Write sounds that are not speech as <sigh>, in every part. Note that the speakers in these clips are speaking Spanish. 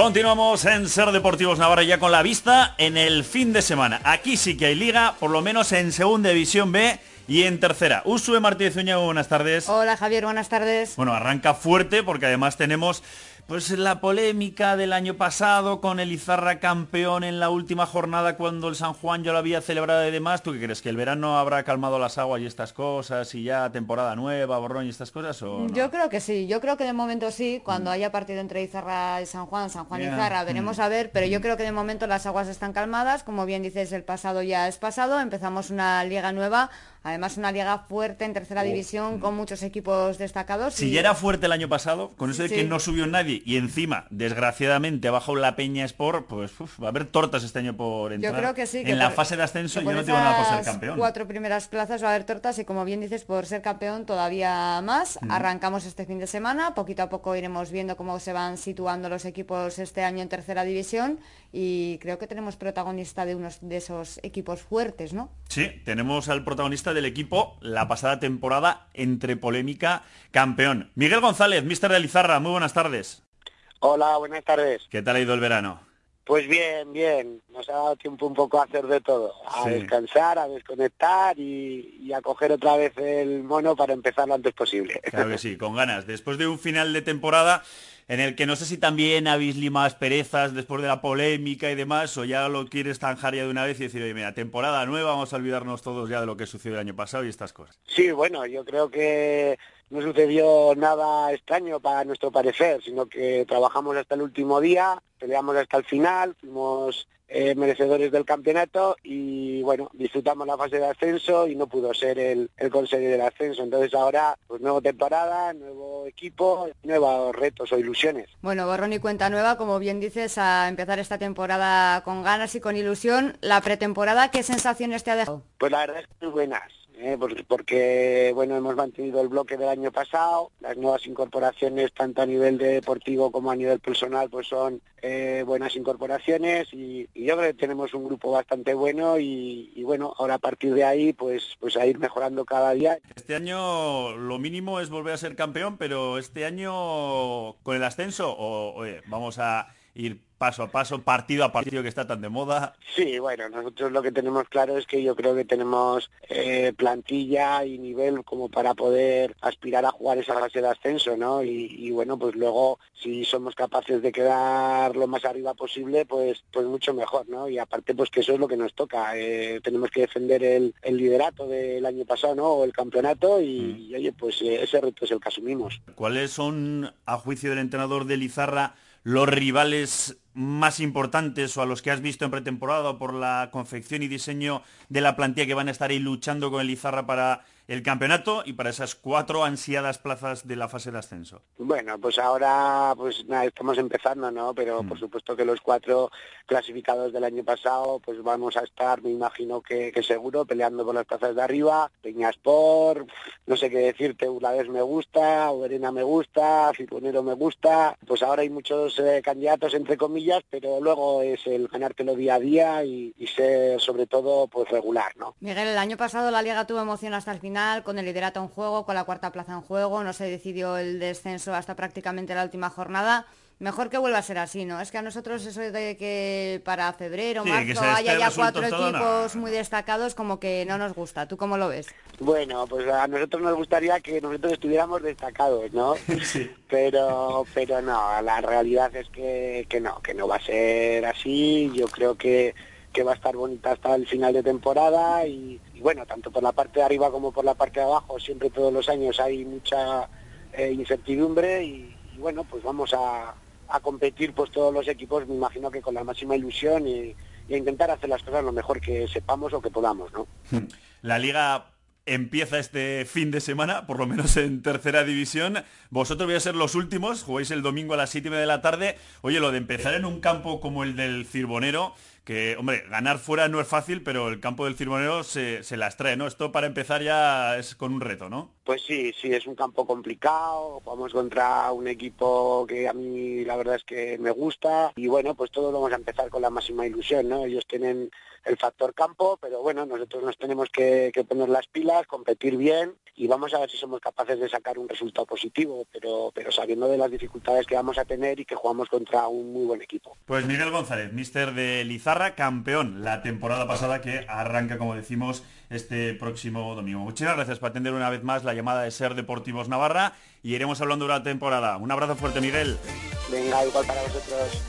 Continuamos en Ser Deportivos Navarra ya con la vista en el fin de semana. Aquí sí que hay liga, por lo menos en Segunda División B y en tercera. Usue Martínez Uña, buenas tardes. Hola Javier, buenas tardes. Bueno, arranca fuerte porque además tenemos pues la polémica del año pasado con el Izarra campeón en la última jornada cuando el San Juan ya lo había celebrado y demás. ¿Tú qué crees? ¿Que el verano habrá calmado las aguas y estas cosas y ya temporada nueva, borrón y estas cosas? ¿o no? Yo creo que sí, yo creo que de momento sí, cuando haya partido entre Izarra y San Juan, San Juan y Izarra, veremos mm. a ver, pero yo creo que de momento las aguas están calmadas, como bien dices, el pasado ya es pasado, empezamos una liga nueva, además una liga fuerte en tercera división con muchos equipos destacados. Oh, Si y- ya era fuerte el año pasado, con eso de Sí. que no subió nadie y encima, desgraciadamente, bajo la Peña Sport, pues uf, va a haber tortas este año por entrar. Yo creo que sí. que en la fase de ascenso yo no tengo nada por ser campeón. cuatro primeras plazas va a haber tortas y como bien dices, por ser campeón todavía más. Arrancamos este fin de semana, poquito a poco iremos viendo cómo se van situando los equipos este año en tercera división y creo que tenemos protagonista de unos de esos equipos fuertes, ¿no? Sí, tenemos al protagonista del equipo la pasada temporada entre polémica campeón. Miguel González, mister de Lizarra, muy buenas tardes. Hola, buenas tardes. ¿Qué tal ha ido el verano? Pues bien, bien. Nos ha dado tiempo un poco a hacer de todo. A Sí. descansar, a desconectar y, y a coger otra vez el mono para empezar lo antes posible. Claro que sí, con ganas. Después de un final de temporada en el que no sé si también habéis limado asperezas después de la polémica y demás, o ya lo quieres zanjar ya de una vez y decir, oye, mira, temporada nueva, vamos a olvidarnos todos ya de lo que sucedió el año pasado y estas cosas. Sí, bueno, yo creo que no sucedió nada extraño para nuestro parecer, sino que trabajamos hasta el último día, peleamos hasta el final, fuimos eh, merecedores del campeonato y bueno, disfrutamos la fase de ascenso y no pudo ser el, el conseguir el ascenso. Entonces ahora, pues nueva temporada, nuevo equipo, nuevos retos o ilusiones. Bueno, borrón y cuenta nueva, como bien dices, a empezar esta temporada con ganas y con ilusión. La pretemporada, ¿qué sensaciones te ha dejado? Pues la verdad es que muy buenas, ¿eh? Por- porque bueno hemos mantenido el bloque del año pasado, las nuevas incorporaciones tanto a nivel de deportivo como a nivel personal pues son eh, buenas incorporaciones y, yo creo que tenemos un grupo bastante bueno y, bueno ahora a partir de ahí pues pues a ir mejorando cada día. Este año lo mínimo es volver a ser campeón, pero este año con el ascenso, o vamos a ir paso a paso, partido a partido que está tan de moda. Sí, bueno, nosotros lo que tenemos claro es que yo creo que tenemos eh, plantilla y nivel como para poder aspirar a jugar esa fase de ascenso, ¿no? Y, y, bueno, pues luego si somos capaces de quedar lo más arriba posible, pues pues mucho mejor, ¿no? Y aparte pues que eso es lo que nos toca. eh, tenemos que defender el, el liderato del año pasado, ¿no? O el campeonato y, y, oye, pues eh, ese reto es el que asumimos. ¿Cuáles son, a juicio del entrenador de Lizarra, los rivales más importantes o a los que has visto en pretemporada por la confección y diseño de la plantilla que van a estar ahí luchando con el Izarra para el campeonato y para esas cuatro ansiadas plazas de la fase de ascenso? Bueno, pues ahora pues nada, estamos empezando, ¿no? Pero Mm. por supuesto que los cuatro clasificados del año pasado pues vamos a estar, me imagino que, que seguro, peleando por las plazas de arriba. Peñaspor, no sé qué decirte, Urlavés me gusta, Oberena me gusta, Ciponero me gusta. Pues ahora hay muchos eh, candidatos entre comillas, pero luego es el ganártelo día a día y, y ser sobre todo pues regular, ¿no? Miguel, el año pasado la liga tuvo emoción hasta el final, con el liderato en juego, con la cuarta plaza en juego, no se decidió el descenso hasta prácticamente la última jornada. Mejor que vuelva a ser así, ¿no? Es que a nosotros eso de que para febrero, Sí, marzo haya ya cuatro no. equipos muy destacados, como que no nos gusta. ¿Tú cómo lo ves? Bueno, pues a nosotros nos gustaría que nosotros estuviéramos destacados, ¿no? <laughs> Sí. Pero, pero no, la realidad es que, que no, que no va a ser así. Yo creo que, que va a estar bonita hasta el final de temporada y, y bueno, tanto por la parte de arriba como por la parte de abajo, siempre todos los años hay mucha eh, incertidumbre y, y bueno, pues vamos a, a competir pues todos los equipos, me imagino que con la máxima ilusión y, y intentar hacer las cosas lo mejor que sepamos o que podamos, ¿no? La liga empieza este fin de semana, por lo menos en tercera división. Vosotros vais a ser los últimos, jugáis el domingo a las 7 de la tarde. Oye, lo de empezar en un campo como el del Cirbonero, que, hombre, ganar fuera no es fácil, pero el campo del Cirbonero se, se, las trae, ¿no? Esto para empezar ya es con un reto, ¿no? Pues sí, sí, es un campo complicado, vamos contra un equipo que a mí la verdad es que me gusta y bueno, pues todos vamos a empezar con la máxima ilusión, ¿no? Ellos tienen el factor campo, pero bueno, nosotros nos tenemos que, que, poner las pilas, competir bien y vamos a ver si somos capaces de sacar un resultado positivo, pero, pero sabiendo de las dificultades que vamos a tener y que jugamos contra un muy buen equipo. Pues Miguel González, mister de Campeón la temporada pasada que arranca, como decimos, este próximo domingo. Muchas gracias por atender una vez más la llamada de Ser Deportivos Navarra y iremos hablando de la temporada. Un abrazo fuerte, Miguel. Venga, igual para vosotros.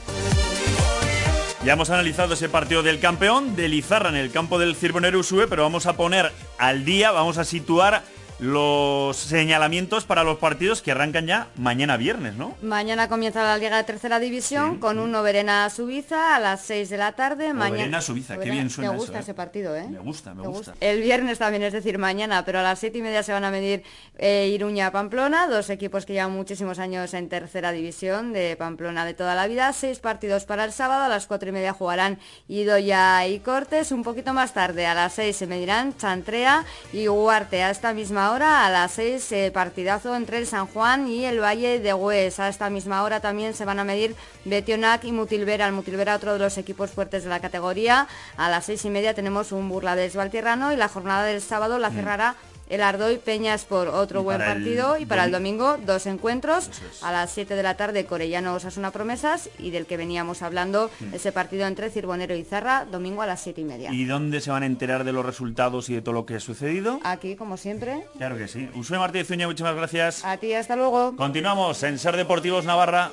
Ya hemos analizado ese partido del campeón de Lizarra en el campo del Cirbonero Usue, pero vamos a poner al día, vamos a situar los señalamientos para los partidos que arrancan ya mañana viernes, ¿no? Mañana comienza la Liga de Tercera División sí, con un Noverena Suiza a las 6 de la tarde. Noverena Suiza, qué bien suena Me gusta eso, ¿eh? ese partido, ¿eh? Me gusta, me, me gusta. gusta. El viernes también, es decir, mañana, pero a las 7 y media se van a medir eh, Iruña-Pamplona, dos equipos que llevan muchísimos años en Tercera División de Pamplona de toda la vida. Seis partidos para el sábado, a las 4 y media jugarán Idoya y Cortes. Un poquito más tarde, a las 6 se medirán Chantrea y Huarte. A esta misma hora, a las 6, eh, partidazo entre el San Juan y el Valle de Hues. A esta misma hora también se van a medir Betionac y Mutilvera. El Mutilvera, otro de los equipos fuertes de la categoría. A las 6 y media tenemos un Burlades Valtierrano y la jornada del sábado la cerrará mm el Ardoy Peñas por otro Y buen el partido y para el domingo- dos encuentros es. a las 7 de la tarde Corellano Osasuna Promesas y del que veníamos hablando ese partido entre Cirbonero y Zarra domingo a las 7 y media. ¿Y dónde se van a enterar de los resultados y de todo lo que ha sucedido? Aquí como siempre, Claro que sí. Usue Martínez Uña, muchísimas gracias. a ti hasta luego. Continuamos en Ser Deportivos Navarra.